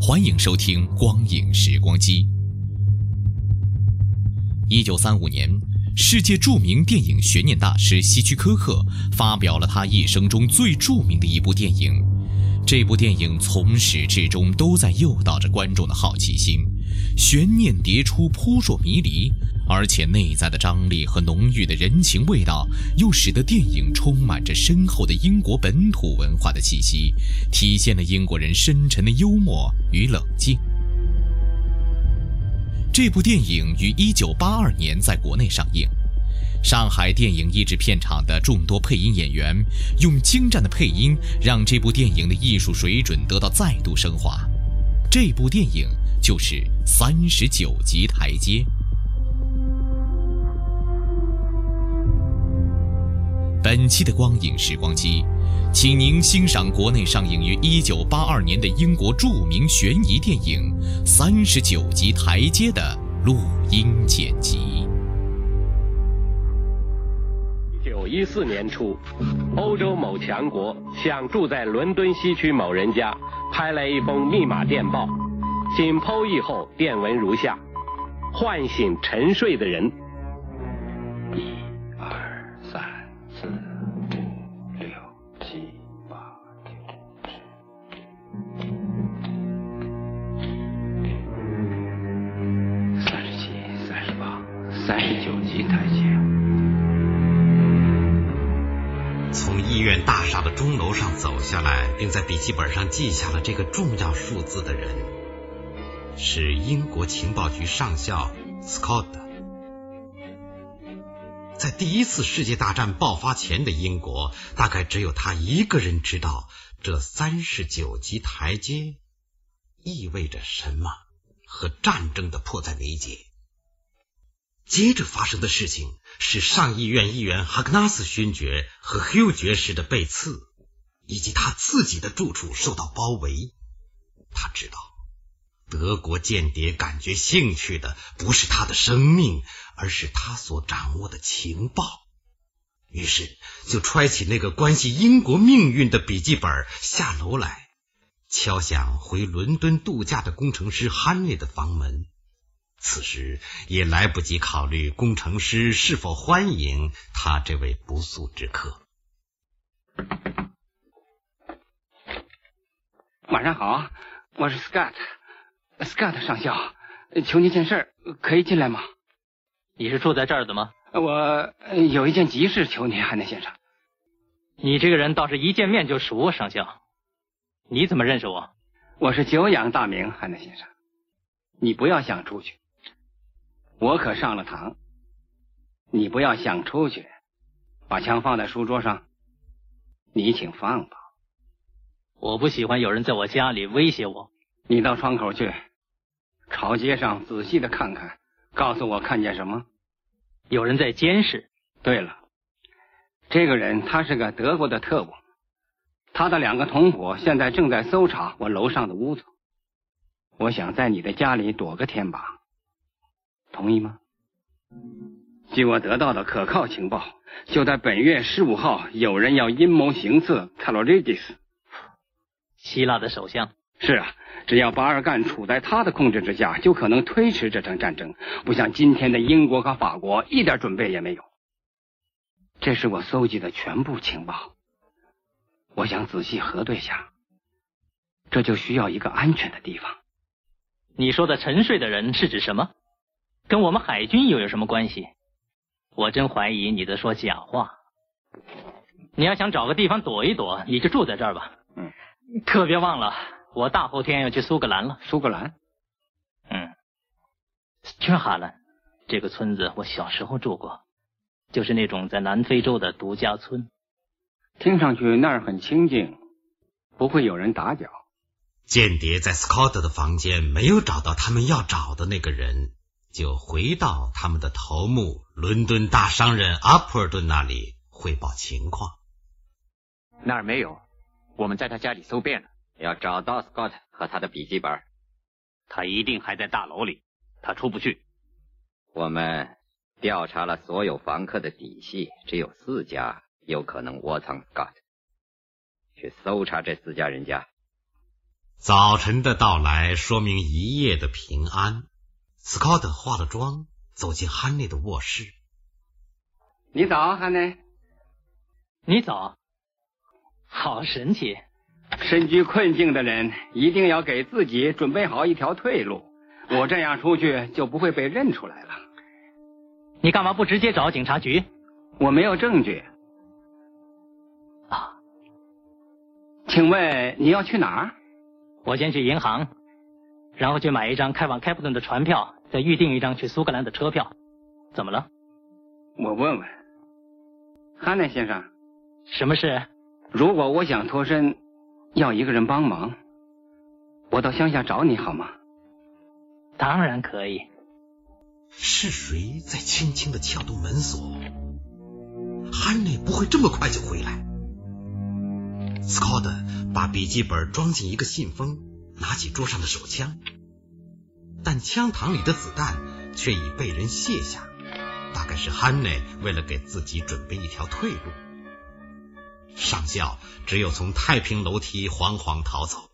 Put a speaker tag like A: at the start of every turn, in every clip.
A: 欢迎收听《光影时光机》。一九三五年，世界著名电影悬念大师希区柯克发表了他一生中最著名的一部电影。这部电影从始至终都在诱导着观众的好奇心，悬念迭出，扑朔迷离，而且内在的张力和浓郁的人情味道，又使得电影充满着深厚的英国本土文化的气息，体现了英国人深沉的幽默与冷静。这部电影于1982年在国内上映。上海电影译制片厂的众多配音演员用精湛的配音，让这部电影的艺术水准得到再度升华。这部电影就是《三十九级台阶》。本期的光影时光机，请您欣赏国内上映于1982年的英国著名悬疑电影《三十九级台阶》的录音剪辑。
B: 一九一四年初，欧洲某强国向住在伦敦西区某人家拍来一封密码电报，经剖译后，电文如下：唤醒沉睡的人。
C: 三十九级台阶。
D: 从医院大厦的钟楼上走下来，并在笔记本上记下了这个重要数字的人，是英国情报局上校 Scott。在第一次世界大战爆发前的英国，大概只有他一个人知道这三十九级台阶意味着什么和战争的迫在眉睫。接着发生的事情是上议院议员哈格纳斯勋爵和 Hugh 爵士的被刺，以及他自己的住处受到包围。他知道，德国间谍感觉兴趣的不是他的生命，而是他所掌握的情报。于是就揣起那个关系英国命运的笔记本，下楼来，敲响回伦敦度假的工程师汉内的房门。此时也来不及考虑工程师是否欢迎他这位不速之客。
E: 晚上好，我是 Scott，Scott 上校，求您件事，可以进来吗？
F: 你是住在这儿的吗？
E: 我有一件急事求您，汉内先生。
F: 你这个人倒是一见面就熟啊，上校。你怎么认识我？
E: 我是久仰大名，汉内先生。你不要想出去，我可上了堂。你不要想出去，把枪放在书桌上。你请放吧。
F: 我不喜欢有人在我家里威胁我。
E: 你到窗口去，朝街上仔细的看看，告诉我看见什么。
F: 有人在监视。
E: 对了，这个人他是个德国的特务，他的两个同伙现在正在搜查我楼上的屋子。我想在你的家里躲个天把，同意吗？据我得到的可靠情报，就在本月十五号，有人要阴谋行刺特洛瑞迪斯，
F: 希腊的首相。
E: 是啊，只要巴尔干处在他的控制之下，就可能推迟这场战争。不像今天的英国和法国，一点准备也没有。这是我搜集的全部情报，我想仔细核对下。这就需要一个安全的地方。
F: 你说的沉睡的人是指什么？跟我们海军又有什么关系？我真怀疑你在说假话。你要想找个地方躲一躲，你就住在这儿吧。
E: 嗯。
F: 可别忘了，我大后天要去苏格兰了。
E: 苏格兰？
F: 嗯。君哈兰，这个村子我小时候住过，就是那种在南非洲的独家村。
E: 听上去那儿很清静，不会有人打搅。
D: 间谍在斯科特的房间没有找到他们要找的那个人，就回到他们的头目伦敦大商人阿普尔顿那里汇报情况。
C: 那儿没有，我们在他家里搜遍了，
G: 要找到 Scott 和他的笔记本。
C: 他一定还在大楼里，他出不去。
G: 我们调查了所有房客的底细，只有四家有可能窝藏 Scott。去搜查这四家人家。
D: 早晨的到来说明一夜的平安。斯科特化了妆，走进汉内的卧室。
E: 你早，汉内。
F: 你早。好神奇！
E: 身居困境的人一定要给自己准备好一条退路。我这样出去就不会被认出来了。
F: 你干嘛不直接找警察局？
E: 我没有证据。
F: 啊？
E: 请问你要去哪儿？
F: 我先去银行，然后去买一张开往开普敦的船票，再预订一张去苏格兰的车票。怎么了？
E: 我问问，汉奈先生，
F: 什么事？
E: 如果我想脱身，要一个人帮忙，我到乡下找你好吗？
F: 当然可以。
D: 是谁在轻轻的撬动门锁？汉内不会这么快就回来。斯科特把笔记本装进一个信封，拿起桌上的手枪，但枪膛里的子弹却已被人卸下，大概是汉内为了给自己准备一条退路。上校只有从太平楼梯惶惶逃走。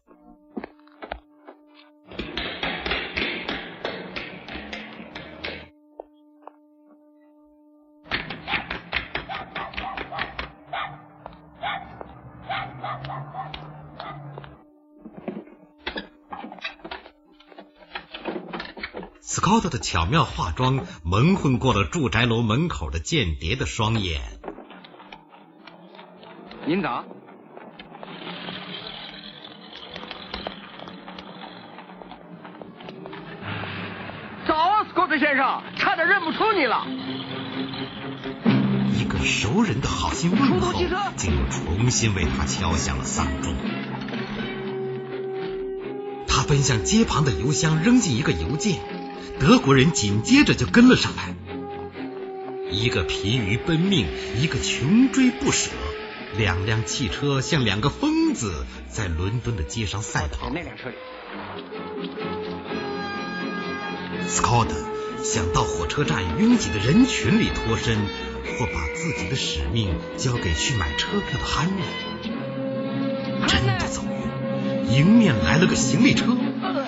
D: 斯科特的巧妙化妆蒙混过了住宅楼门口的间谍的双眼。
E: 您早。
H: 早，斯科特先生，差点认不出你了。
D: 一个熟人的好心问候，竟又重新为他敲响了丧钟。他奔向街旁的邮箱，扔进一个邮件。德国人紧接着就跟了上来，一个疲于奔命，一个穷追不舍，两辆汽车像两个疯子在伦敦的街上赛跑。
E: 那辆车里。
D: 斯科特想到火车站拥挤的人群里脱身，或把自己的使命交给去买车票的汉尼。真的走运，迎面来了个行李车。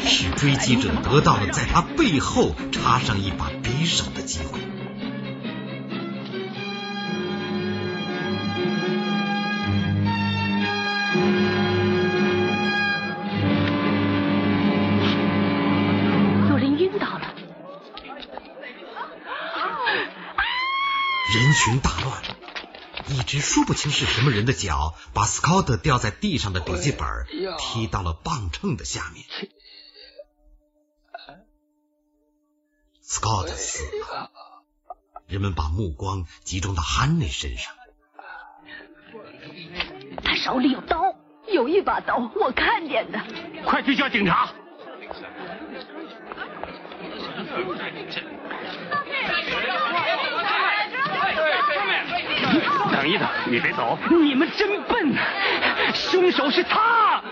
D: 使追击者得到了在他背后插上一把匕首的机会。
I: 有人晕倒了，
D: 人群大乱，一只说不清是什么人的脚把斯考特掉在地上的笔记本踢到了磅秤的下面。斯科特死了，人们把目光集中到汉内身上。
I: 他手里有刀，有一把刀，我看见的。
B: 快去叫警察！等一等，你别走！
F: 你们真笨，凶手是他。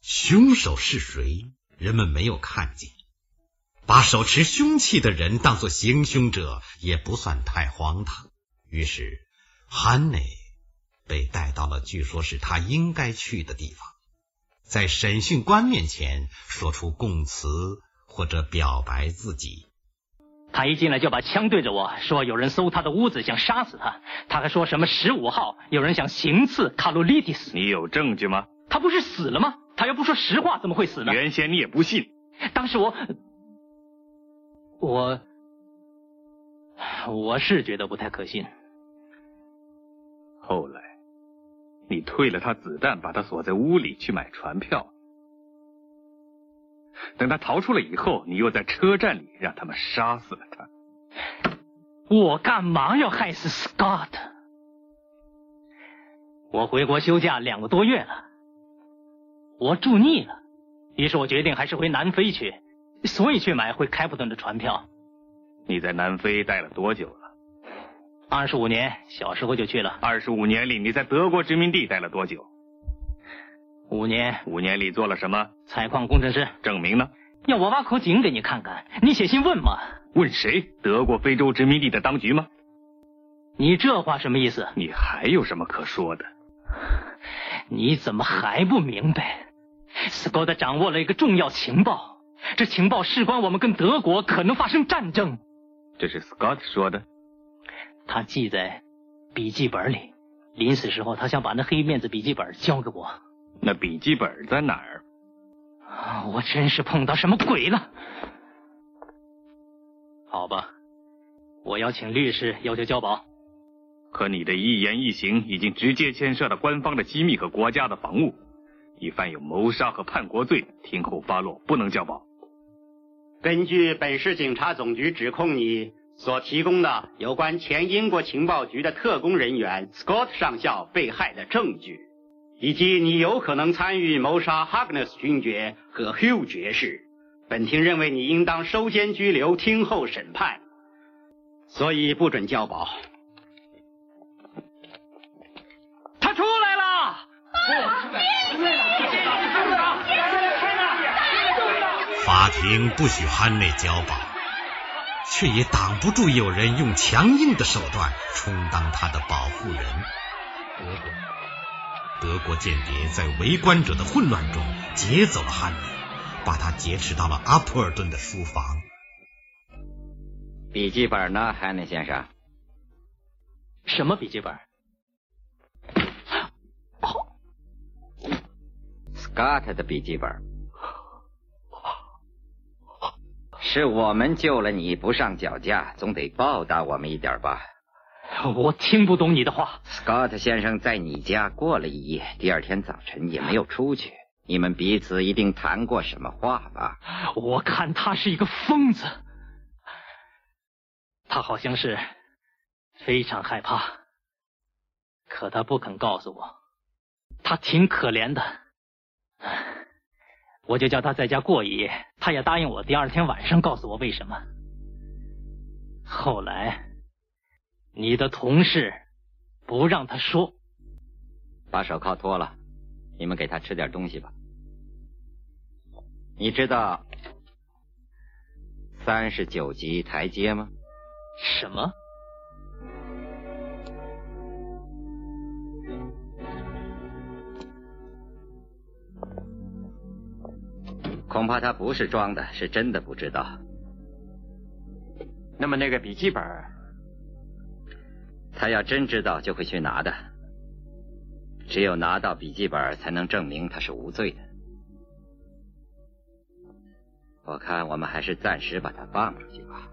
D: 凶手是谁？人们没有看见。把手持凶器的人当作行凶者也不算太荒唐。于是，汉内被带到了据说是他应该去的地方，在审讯官面前说出供词或者表白自己。
F: 他一进来就把枪对着我说：“有人搜他的屋子，想杀死他。”他还说什么十五号有人想行刺卡洛利蒂斯。
B: 你有证据吗？
F: 他不是死了吗？他要不说实话，怎么会死呢？
B: 原先你也不信。
F: 当时我，我，我是觉得不太可信。
J: 后来，你退了他子弹，把他锁在屋里去买船票。等他逃出来以后，你又在车站里让他们杀死了他。
F: 我干嘛要害死 Scott？我回国休假两个多月了，我住腻了，于是我决定还是回南非去，所以去买回开普敦的船票。
J: 你在南非待了多久了？
F: 二十五年，小时候就去了。
J: 二十五年里，你在德国殖民地待了多久？
F: 五年。
J: 五年里做了什么？
F: 采矿工程师。
J: 证明呢？
F: 要我挖口井给你看看？你写信问吗？
J: 问谁？德国非洲殖民地的当局吗？
F: 你这话什么意思？
J: 你还有什么可说的？
F: 你怎么还不明白？斯科特掌握了一个重要情报，这情报事关我们跟德国可能发生战争。
J: 这是 Scott 说的。
F: 他记在笔记本里。临死时候，他想把那黑面子笔记本交给我。
J: 那笔记本在哪儿？
F: 我真是碰到什么鬼了？好吧，我要请律师要求交保。
J: 可你的一言一行已经直接牵涉到官方的机密和国家的防务，你犯有谋杀和叛国罪，听候发落，不能交保。
K: 根据本市警察总局指控你所提供的有关前英国情报局的特工人员 Scott 上校被害的证据，以及你有可能参与谋杀 Hugness 勋爵和 Hugh 爵士，本庭认为你应当收监拘留，听候审判，所以不准交保。
D: 法庭不许汉内交保，却也挡不住有人用强硬的手段充当他的保护人。德国间谍在围观者的混乱中劫走了汉内，把他劫持到了阿普尔顿的书房。
G: 笔记本呢，汉内先生？
F: 什么笔记本
G: ？Scott 的笔记本，是我们救了你不上脚架，总得报答我们一点吧？
F: 我听不懂你的话。
G: Scott 先生在你家过了一夜，第二天早晨也没有出去，你们彼此一定谈过什么话吧？
F: 我看他是一个疯子，他好像是非常害怕，可他不肯告诉我，他挺可怜的。我就叫他在家过一夜，他也答应我第二天晚上告诉我为什么。后来，你的同事不让他说，
G: 把手铐脱了，你们给他吃点东西吧。你知道三十九级台阶吗？
F: 什么？
G: 恐怕他不是装的，是真的不知道。
E: 那么那个笔记本，
G: 他要真知道就会去拿的。只有拿到笔记本，才能证明他是无罪的。我看我们还是暂时把他放出去吧。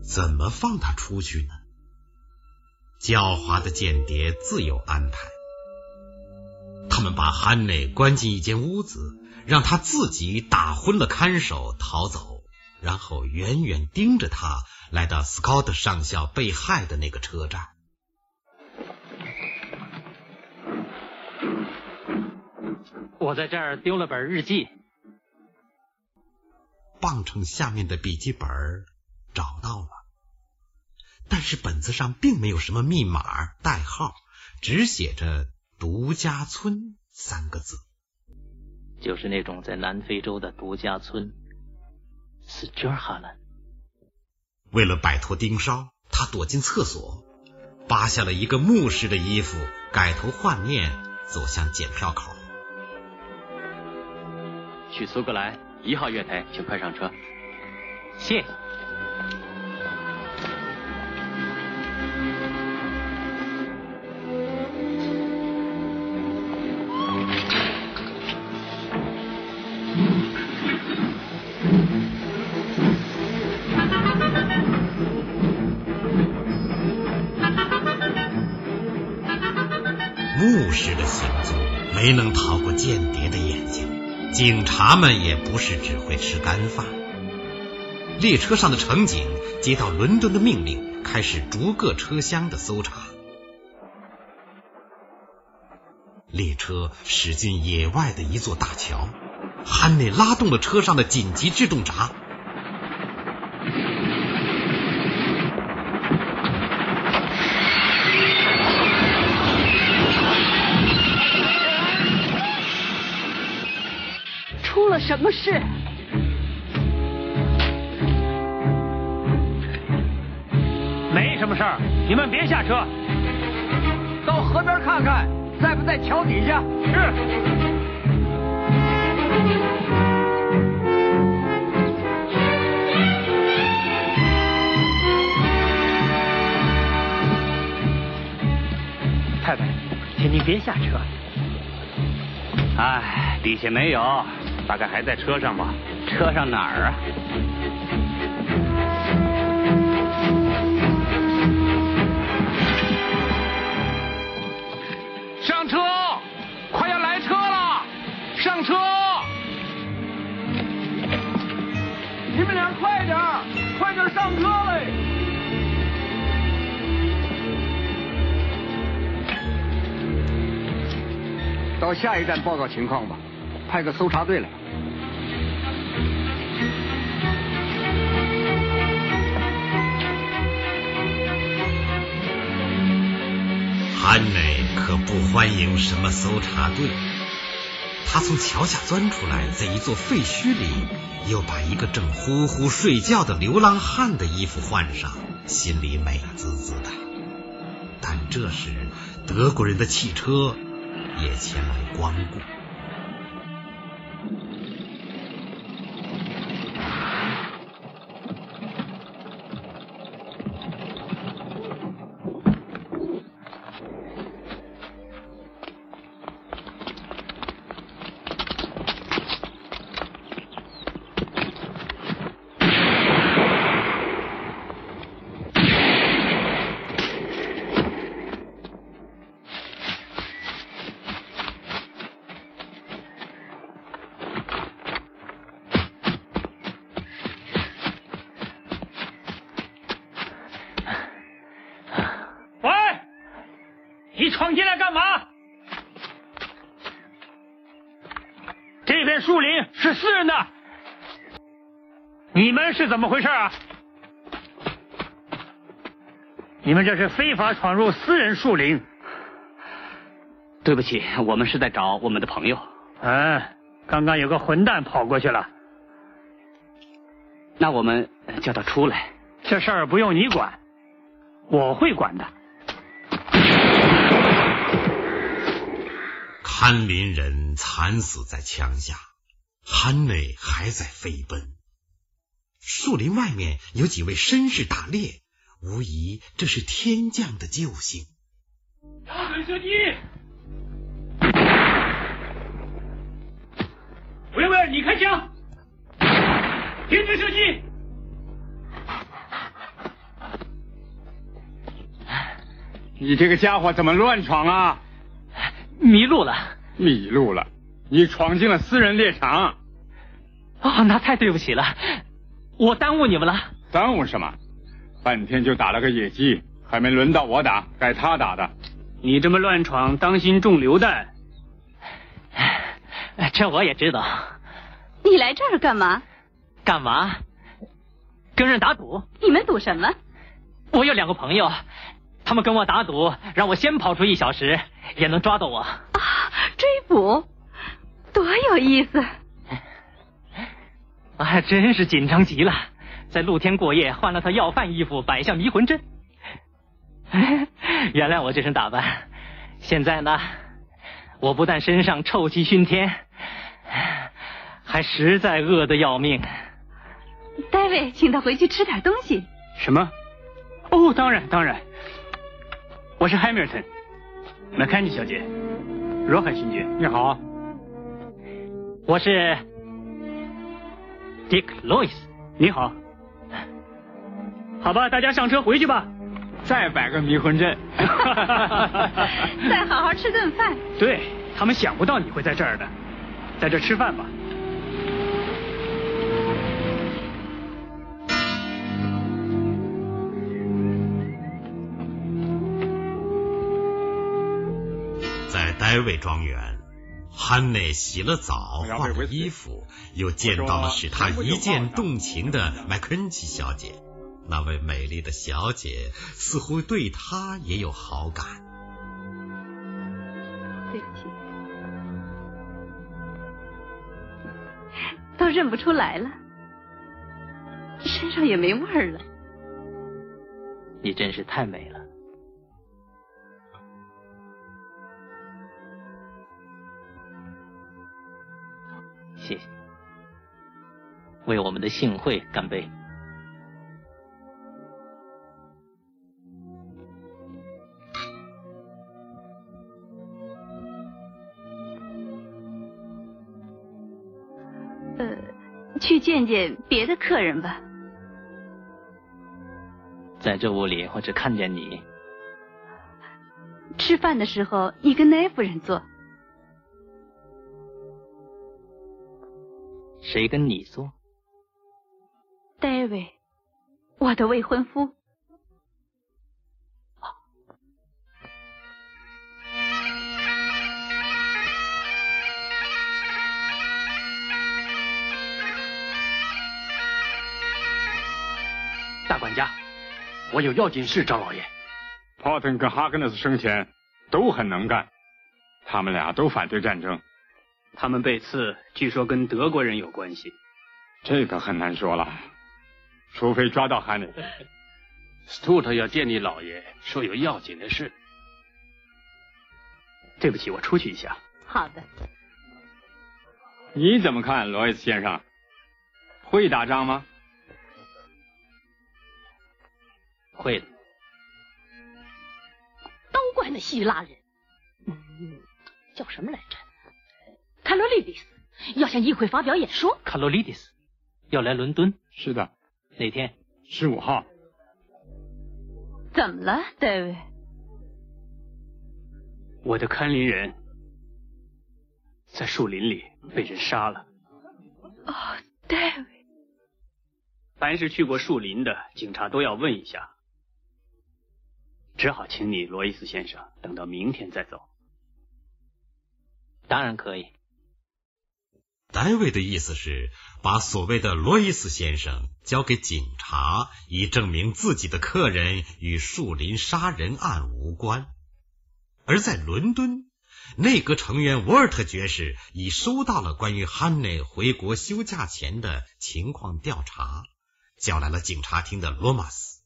D: 怎么放他出去呢？狡猾的间谍自有安排。他们把汉内关进一间屋子。让他自己打昏了看守，逃走，然后远远盯着他来到斯科特上校被害的那个车站。
F: 我在这儿丢了本日记，
D: 磅秤下面的笔记本找到了，但是本子上并没有什么密码代号，只写着“独家村”三个字。
F: 就是那种在南非洲的独家村，斯杰尔哈兰。
D: 为了摆脱盯梢，他躲进厕所，扒下了一个牧师的衣服，改头换面，走向检票口。
C: 去苏格兰一号月台，请快上车。
F: 谢谢。
D: 没能逃过间谍的眼睛，警察们也不是只会吃干饭。列车上的乘警接到伦敦的命令，开始逐个车厢的搜查。列车驶进野外的一座大桥，汉内拉动了车上的紧急制动闸。
I: 出了什么事？
L: 没什么事儿，你们别下车，
M: 到河边看看，在不在桥底下？
L: 是。太太，请您别下车。
M: 哎，底下没有，
L: 大概还在车上吧。
M: 车上哪儿啊？
L: 上车！快要来车了，上车！
M: 你们俩快点快点上车嘞！到下一站报告情况吧，派个搜查队来。
D: 安内可不欢迎什么搜查队。他从桥下钻出来，在一座废墟里，又把一个正呼呼睡觉的流浪汉的衣服换上，心里美滋滋的。但这时，德国人的汽车也前来光顾。
L: 是怎么回事啊？你们这是非法闯入私人树林。
M: 对不起，我们是在找我们的朋友。
L: 嗯，刚刚有个混蛋跑过去了。
M: 那我们叫他出来。
L: 这事儿不用你管，我会管的。
D: 看林人惨死在枪下，汉内还在飞奔。树林外面有几位绅士打猎，无疑这是天降的救星。
L: 调准射击！维维尔，你开枪！停止射击！
N: 你这个家伙怎么乱闯啊？
F: 迷路了。
N: 迷路了！你闯进了私人猎场。
F: 哦，那太对不起了，我耽误你们了。
N: 耽误什么？半天就打了个野鸡，还没轮到我打，该他打的。
L: 你这么乱闯，当心中流弹。
F: 这我也知道。
O: 你来这儿干嘛？
F: 干嘛？跟人打赌。
O: 你们赌什么？
F: 我有两个朋友，他们跟我打赌，让我先跑出一小时，也能抓到我。
O: 啊，追捕，多有意思！
F: 啊，真是紧张极了，在露天过夜，换了套要饭衣服，摆下迷魂阵。原谅我这身打扮，现在呢，我不但身上臭气熏天，还实在饿得要命。
O: 戴维，请他回去吃点东西。
L: 什么？哦，当然，当然。我是 Hamilton，麦肯尼小姐，罗海勋爵，
N: 你好。
F: 我是 Dick Lewis，
L: 你好。好吧，大家上车回去吧。
N: 再摆个迷魂阵。
O: 再好好吃顿饭。
L: 对他们想不到你会在这儿的，在这吃饭吧。
D: 在戴维庄园，汉内洗了澡，换了衣服，又见到了使他一见动情的麦肯齐小姐。那位美丽的小姐似乎对他也有好感。
O: 对不起，都认不出来了，身上也没味儿了。
F: 你真是太美了。谢谢，为我们的幸会干杯！
O: 呃，去见见别的客人吧。
F: 在这屋里，我只看见你。
O: 吃饭的时候，你跟奈夫人坐。
F: 谁跟你
O: 做？David，，我的未婚夫。
L: 大管家，我有要紧事找老爷。
N: poten 跟哈格纳斯生前都很能干，他们俩都反对战争。
L: 他们被刺，据说跟德国人有关系。
N: 这个很难说了，除非抓到汉内。
B: 斯图特要见你老爷，说有要紧的事。
L: 对不起，我出去一下。
O: 好的。
N: 你怎么看，罗伊斯先生？会打仗吗？
F: 会的。
I: 都怪那希腊人，嗯，叫什么来着？卡洛利迪斯要向议会发表演说。
F: 卡洛利迪斯要来伦敦？
N: 是的。
F: 哪天？
N: 十五号。
O: 怎么了，戴维？
L: 我的看林人在树林里被人杀了。
O: 哦，戴维。
L: 凡是去过树林的警察都要问一下。只好请你，罗伊斯先生，等到明天再走。
F: 当然可以。
D: 戴维的意思是把所谓的罗伊斯先生交给警察，以证明自己的客人与树林杀人案无关。而在伦敦，内阁成员沃尔特爵士已收到了关于汉内回国休假前的情况调查，叫来了警察厅的罗马斯。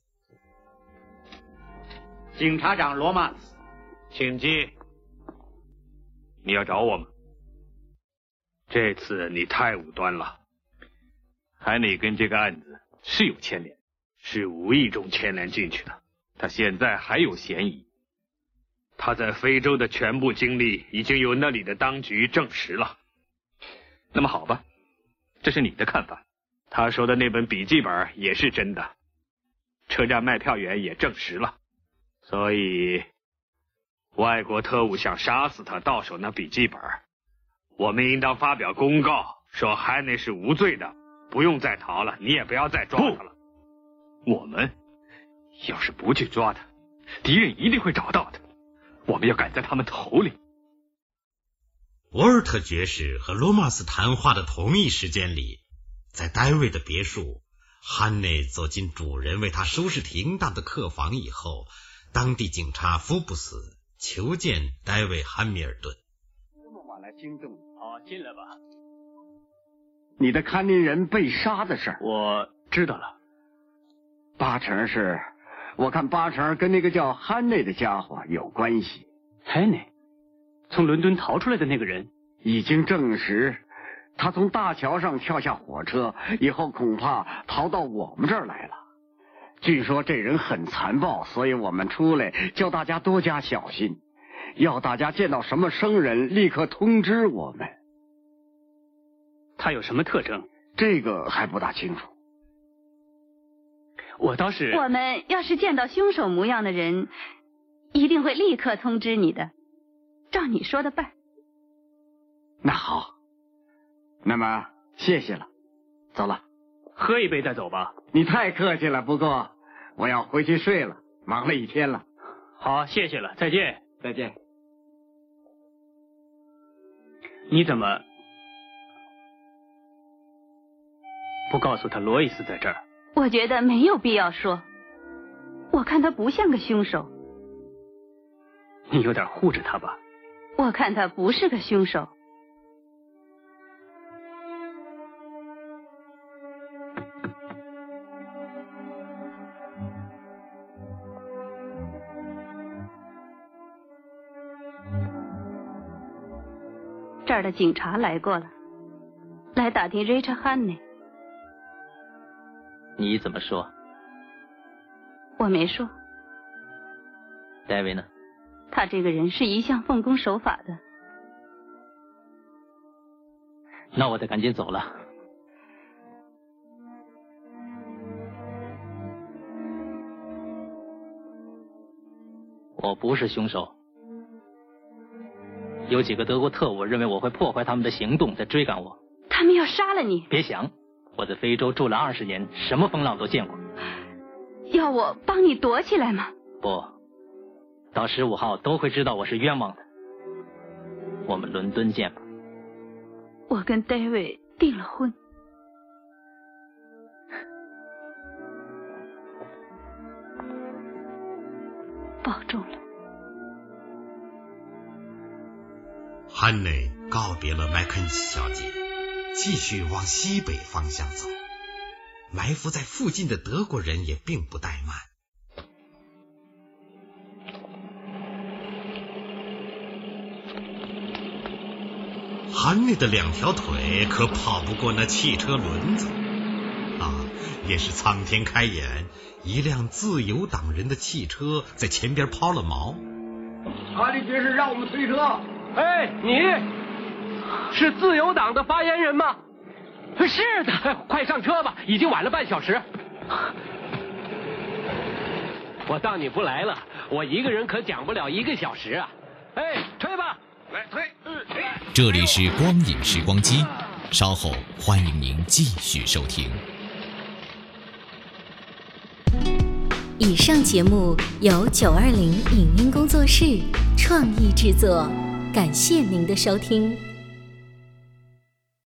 K: 警察长罗马斯，
J: 请进。你要找我吗？这次你太武断了。海里跟这个案子是有牵连，是无意中牵连进去的。他现在还有嫌疑。他在非洲的全部经历已经由那里的当局证实了。那么好吧，这是你的看法。他说的那本笔记本也是真的，车站卖票员也证实了。所以，外国特务想杀死他，到手那笔记本，我们应当发表公告，说海内是无罪的，不用再逃了，你也不要再抓他了。我们要是不去抓他，敌人一定会找到他。我们要赶在他们头里。
D: 沃尔特爵士和罗马斯谈话的同一时间里，在戴维的别墅，汉内走进主人为他收拾停当的客房以后。当地警察福布斯求见戴维·汉密尔顿。
P: 惊动，
L: 好，进来吧。
P: 你的看林人被杀的事儿，
L: 我知道了。
P: 八成是，我看八成跟那个叫汉内的家伙有关系。
L: 汉内，从伦敦逃出来的那个人，
P: 已经证实，他从大桥上跳下火车以后，恐怕逃到我们这儿来了。据说这人很残暴，所以我们出来叫大家多加小心，要大家见到什么生人立刻通知我们。
L: 他有什么特征？
P: 这个还不大清楚。
L: 我倒是……
O: 我们要是见到凶手模样的人，一定会立刻通知你的。照你说的办。
P: 那好，那么谢谢了，走了，
L: 喝一杯再走吧。
P: 你太客气了，不过我要回去睡了，忙了一天了。
L: 好，谢谢了，再见，
P: 再见。
L: 你怎么不告诉他罗伊斯在这儿？
O: 我觉得没有必要说。我看他不像个凶手。
L: 你有点护着他吧？
O: 我看他不是个凶手。儿的警察来过了，来打听 Richard Honey。
F: 你怎么说？
O: 我没说。
F: 戴维呢？
O: 他这个人是一向奉公守法的。
F: 那我得赶紧走了。我不是凶手。有几个德国特务认为我会破坏他们的行动，在追赶我。
O: 他们要杀了你？
F: 别想，我在非洲住了二十年，什么风浪都见过。
O: 要我帮你躲起来吗？
F: 不，到十五号都会知道我是冤枉的。我们伦敦见吧。
O: 我跟 David 订了婚，保重了。
D: 汉内告别了麦肯锡小姐，继续往西北方向走。埋伏在附近的德国人也并不怠慢。汉内的两条腿可跑不过那汽车轮子啊！也是苍天开眼，一辆自由党人的汽车在前边抛了锚。
M: 哈利爵士让我们推车。
B: 哎，你是自由党的发言人吗？是的，快上车吧，已经晚了半小时。我当你不来了，我一个人可讲不了一个小时啊！哎，推吧，
M: 来推。
A: 这里是光影时光机，稍后欢迎您继续收听。
Q: 以上节目由九二零影音工作室创意制作，感谢您的收听。